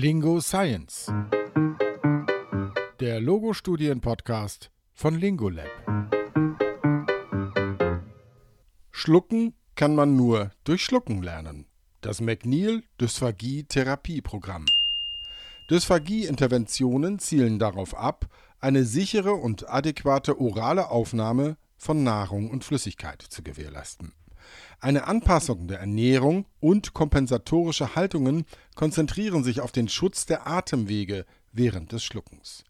Lingo Science. Der Logo-Studien-Podcast von Lingolab. Schlucken kann man nur durch Schlucken lernen. Das McNeil Dysphagie Therapieprogramm. Dysphagie-Interventionen zielen darauf ab, eine sichere und adäquate orale Aufnahme von Nahrung und Flüssigkeit zu gewährleisten. Eine Anpassung der Ernährung und kompensatorische Haltungen konzentrieren sich auf den Schutz der Atemwege während des Schluckens.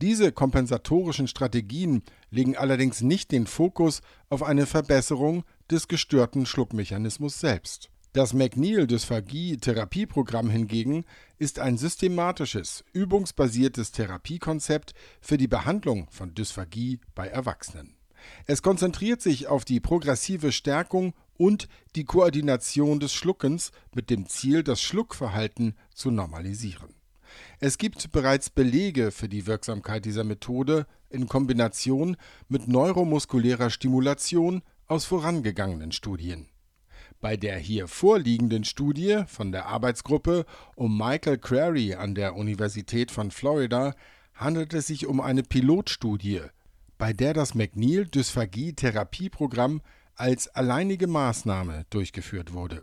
Diese kompensatorischen Strategien legen allerdings nicht den Fokus auf eine Verbesserung des gestörten Schluckmechanismus selbst. Das McNeil-Dysphagie-Therapieprogramm hingegen ist ein systematisches, übungsbasiertes Therapiekonzept für die Behandlung von Dysphagie bei Erwachsenen. Es konzentriert sich auf die progressive Stärkung und die Koordination des Schluckens mit dem Ziel, das Schluckverhalten zu normalisieren. Es gibt bereits Belege für die Wirksamkeit dieser Methode in Kombination mit neuromuskulärer Stimulation aus vorangegangenen Studien. Bei der hier vorliegenden Studie von der Arbeitsgruppe um Michael Crary an der Universität von Florida handelt es sich um eine Pilotstudie, bei der das McNeil-Dysphagie-Therapieprogramm als alleinige Maßnahme durchgeführt wurde.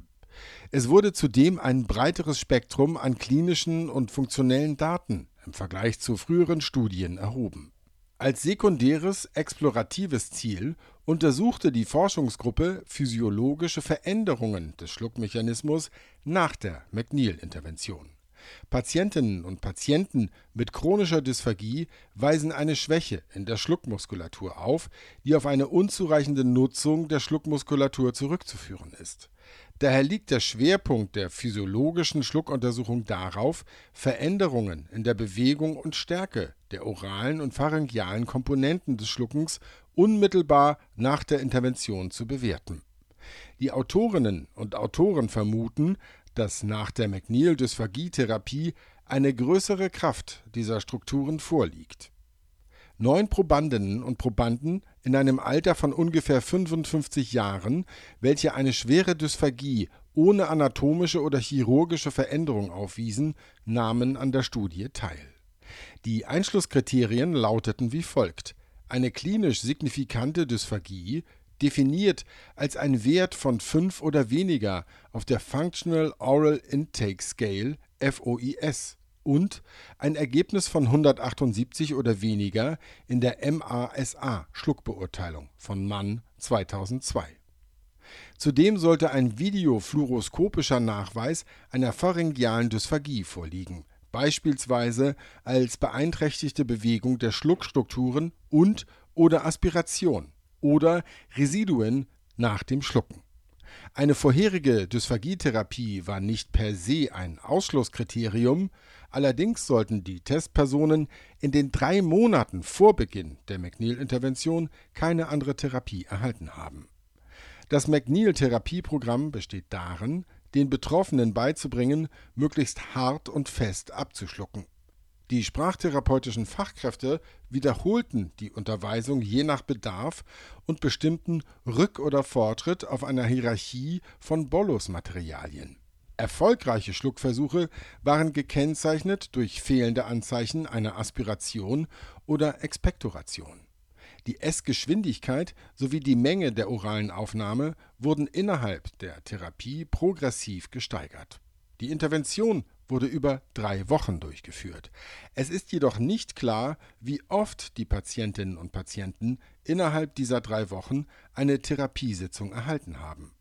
Es wurde zudem ein breiteres Spektrum an klinischen und funktionellen Daten im Vergleich zu früheren Studien erhoben. Als sekundäres exploratives Ziel untersuchte die Forschungsgruppe physiologische Veränderungen des Schluckmechanismus nach der McNeil-Intervention. Patientinnen und Patienten mit chronischer Dysphagie weisen eine Schwäche in der Schluckmuskulatur auf, die auf eine unzureichende Nutzung der Schluckmuskulatur zurückzuführen ist. Daher liegt der Schwerpunkt der physiologischen Schluckuntersuchung darauf, Veränderungen in der Bewegung und Stärke der oralen und pharyngealen Komponenten des Schluckens unmittelbar nach der Intervention zu bewerten. Die Autorinnen und Autoren vermuten, dass nach der McNeil-Dysphagie-Therapie eine größere Kraft dieser Strukturen vorliegt. Neun Probandinnen und Probanden in einem Alter von ungefähr 55 Jahren, welche eine schwere Dysphagie ohne anatomische oder chirurgische Veränderung aufwiesen, nahmen an der Studie teil. Die Einschlusskriterien lauteten wie folgt: eine klinisch signifikante Dysphagie definiert als ein Wert von 5 oder weniger auf der Functional Oral Intake Scale (FOIS) und ein Ergebnis von 178 oder weniger in der MASA-Schluckbeurteilung von Mann 2002. Zudem sollte ein videofluoroskopischer Nachweis einer pharyngealen Dysphagie vorliegen, beispielsweise als beeinträchtigte Bewegung der Schluckstrukturen und/oder Aspiration oder Residuen nach dem Schlucken. Eine vorherige Dysphagietherapie war nicht per se ein Ausschlusskriterium, allerdings sollten die Testpersonen in den drei Monaten vor Beginn der McNeil-Intervention keine andere Therapie erhalten haben. Das McNeil-Therapieprogramm besteht darin, den Betroffenen beizubringen, möglichst hart und fest abzuschlucken. Die sprachtherapeutischen Fachkräfte wiederholten die Unterweisung je nach Bedarf und bestimmten Rück oder Fortschritt auf einer Hierarchie von Bolus-Materialien. Erfolgreiche Schluckversuche waren gekennzeichnet durch fehlende Anzeichen einer Aspiration oder Expektoration. Die Essgeschwindigkeit sowie die Menge der oralen Aufnahme wurden innerhalb der Therapie progressiv gesteigert. Die Intervention wurde über drei Wochen durchgeführt. Es ist jedoch nicht klar, wie oft die Patientinnen und Patienten innerhalb dieser drei Wochen eine Therapiesitzung erhalten haben.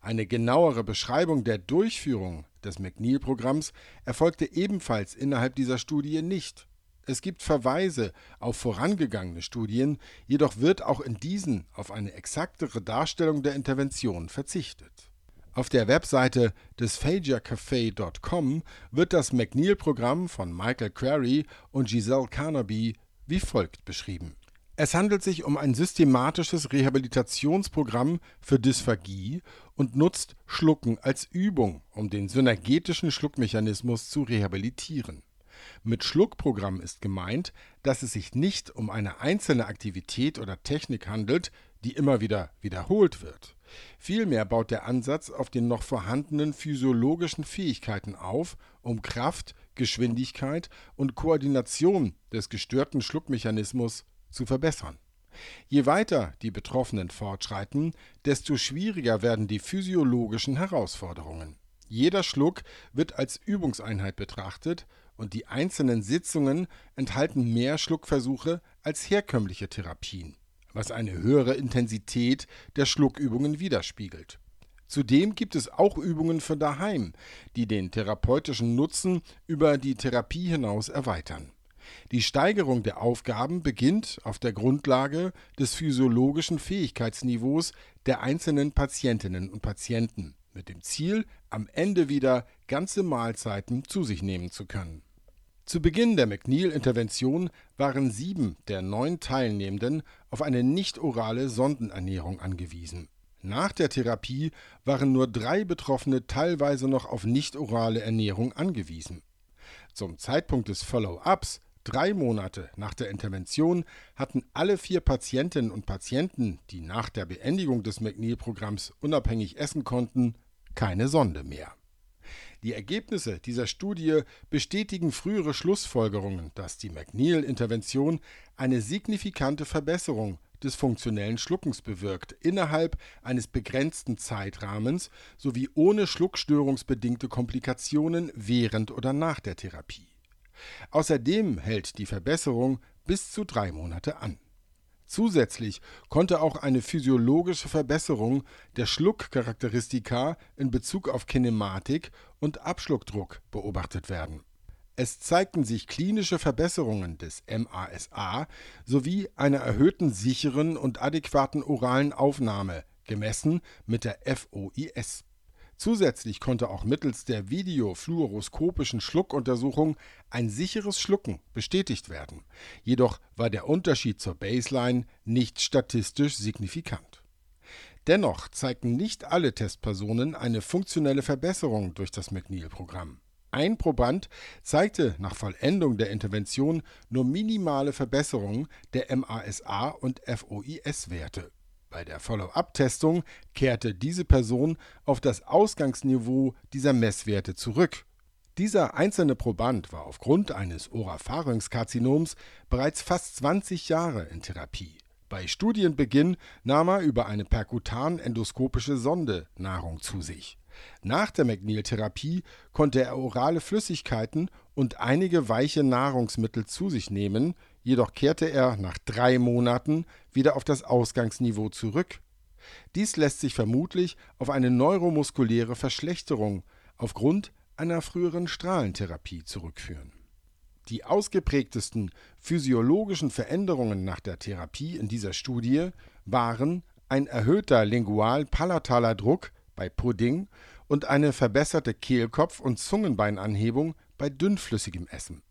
Eine genauere Beschreibung der Durchführung des McNeil-Programms erfolgte ebenfalls innerhalb dieser Studie nicht. Es gibt Verweise auf vorangegangene Studien, jedoch wird auch in diesen auf eine exaktere Darstellung der Intervention verzichtet auf der Webseite des wird das McNeil-Programm von Michael Crary und Giselle Carnaby wie folgt beschrieben. Es handelt sich um ein systematisches Rehabilitationsprogramm für Dysphagie und nutzt Schlucken als Übung, um den synergetischen Schluckmechanismus zu rehabilitieren. Mit Schluckprogramm ist gemeint, dass es sich nicht um eine einzelne Aktivität oder Technik handelt, die immer wieder wiederholt wird. Vielmehr baut der Ansatz auf den noch vorhandenen physiologischen Fähigkeiten auf, um Kraft, Geschwindigkeit und Koordination des gestörten Schluckmechanismus zu verbessern. Je weiter die Betroffenen fortschreiten, desto schwieriger werden die physiologischen Herausforderungen. Jeder Schluck wird als Übungseinheit betrachtet und die einzelnen Sitzungen enthalten mehr Schluckversuche als herkömmliche Therapien was eine höhere Intensität der Schluckübungen widerspiegelt. Zudem gibt es auch Übungen für daheim, die den therapeutischen Nutzen über die Therapie hinaus erweitern. Die Steigerung der Aufgaben beginnt auf der Grundlage des physiologischen Fähigkeitsniveaus der einzelnen Patientinnen und Patienten, mit dem Ziel, am Ende wieder ganze Mahlzeiten zu sich nehmen zu können. Zu Beginn der McNeil-Intervention waren sieben der neun Teilnehmenden auf eine nicht-orale Sondenernährung angewiesen. Nach der Therapie waren nur drei Betroffene teilweise noch auf nicht-orale Ernährung angewiesen. Zum Zeitpunkt des Follow-ups, drei Monate nach der Intervention, hatten alle vier Patientinnen und Patienten, die nach der Beendigung des McNeil-Programms unabhängig essen konnten, keine Sonde mehr. Die Ergebnisse dieser Studie bestätigen frühere Schlussfolgerungen, dass die McNeil-Intervention eine signifikante Verbesserung des funktionellen Schluckens bewirkt, innerhalb eines begrenzten Zeitrahmens sowie ohne schluckstörungsbedingte Komplikationen während oder nach der Therapie. Außerdem hält die Verbesserung bis zu drei Monate an Zusätzlich konnte auch eine physiologische Verbesserung der Schluckcharakteristika in Bezug auf Kinematik und Abschluckdruck beobachtet werden. Es zeigten sich klinische Verbesserungen des MASA sowie einer erhöhten sicheren und adäquaten oralen Aufnahme, gemessen mit der FOIS Zusätzlich konnte auch mittels der videofluoroskopischen Schluckuntersuchung ein sicheres Schlucken bestätigt werden, jedoch war der Unterschied zur Baseline nicht statistisch signifikant. Dennoch zeigten nicht alle Testpersonen eine funktionelle Verbesserung durch das McNeil-Programm. Ein Proband zeigte nach Vollendung der Intervention nur minimale Verbesserungen der MASA und FOIS-Werte bei der Follow-up-Testung kehrte diese Person auf das Ausgangsniveau dieser Messwerte zurück. Dieser einzelne Proband war aufgrund eines Oropharyngskarzinoms bereits fast 20 Jahre in Therapie. Bei Studienbeginn nahm er über eine perkutan-endoskopische Sonde Nahrung zu sich. Nach der McNeil-Therapie konnte er orale Flüssigkeiten und einige weiche Nahrungsmittel zu sich nehmen, jedoch kehrte er nach drei Monaten wieder auf das Ausgangsniveau zurück. Dies lässt sich vermutlich auf eine neuromuskuläre Verschlechterung aufgrund einer früheren Strahlentherapie zurückführen. Die ausgeprägtesten physiologischen Veränderungen nach der Therapie in dieser Studie waren ein erhöhter lingual-palataler Druck bei Pudding und eine verbesserte Kehlkopf- und Zungenbeinanhebung bei dünnflüssigem Essen.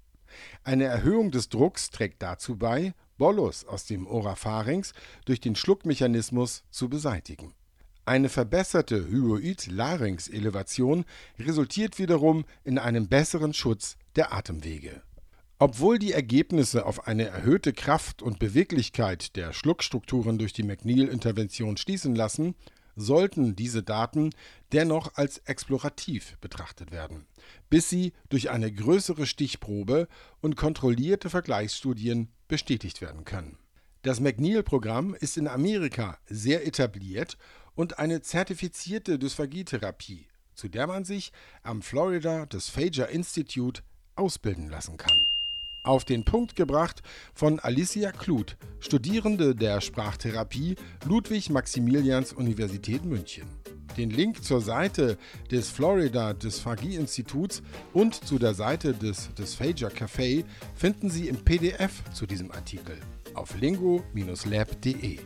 Eine Erhöhung des Drucks trägt dazu bei, Bolus aus dem Oropharynx durch den Schluckmechanismus zu beseitigen. Eine verbesserte Hyoid-Larynx-Elevation resultiert wiederum in einem besseren Schutz der Atemwege. Obwohl die Ergebnisse auf eine erhöhte Kraft und Beweglichkeit der Schluckstrukturen durch die McNeil-Intervention schließen lassen, sollten diese Daten dennoch als explorativ betrachtet werden, bis sie durch eine größere Stichprobe und kontrollierte Vergleichsstudien bestätigt werden können. Das McNeil-Programm ist in Amerika sehr etabliert und eine zertifizierte Dysphagietherapie, zu der man sich am Florida Dysphagia Institute ausbilden lassen kann auf den Punkt gebracht von Alicia Kluth, Studierende der Sprachtherapie Ludwig-Maximilians Universität München. Den Link zur Seite des Florida Dysphagie Instituts und zu der Seite des Dysphagia Café finden Sie im PDF zu diesem Artikel auf lingo-lab.de.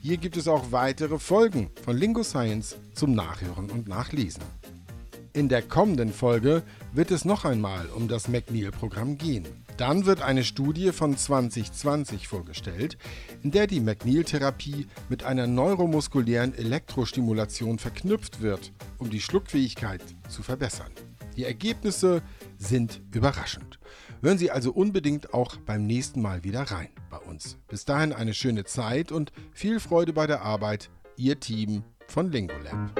Hier gibt es auch weitere Folgen von Lingo Science zum Nachhören und Nachlesen. In der kommenden Folge wird es noch einmal um das McNeil-Programm gehen. Dann wird eine Studie von 2020 vorgestellt, in der die McNeil-Therapie mit einer neuromuskulären Elektrostimulation verknüpft wird, um die Schluckfähigkeit zu verbessern. Die Ergebnisse sind überraschend. Hören Sie also unbedingt auch beim nächsten Mal wieder rein bei uns. Bis dahin eine schöne Zeit und viel Freude bei der Arbeit. Ihr Team von Lingolab.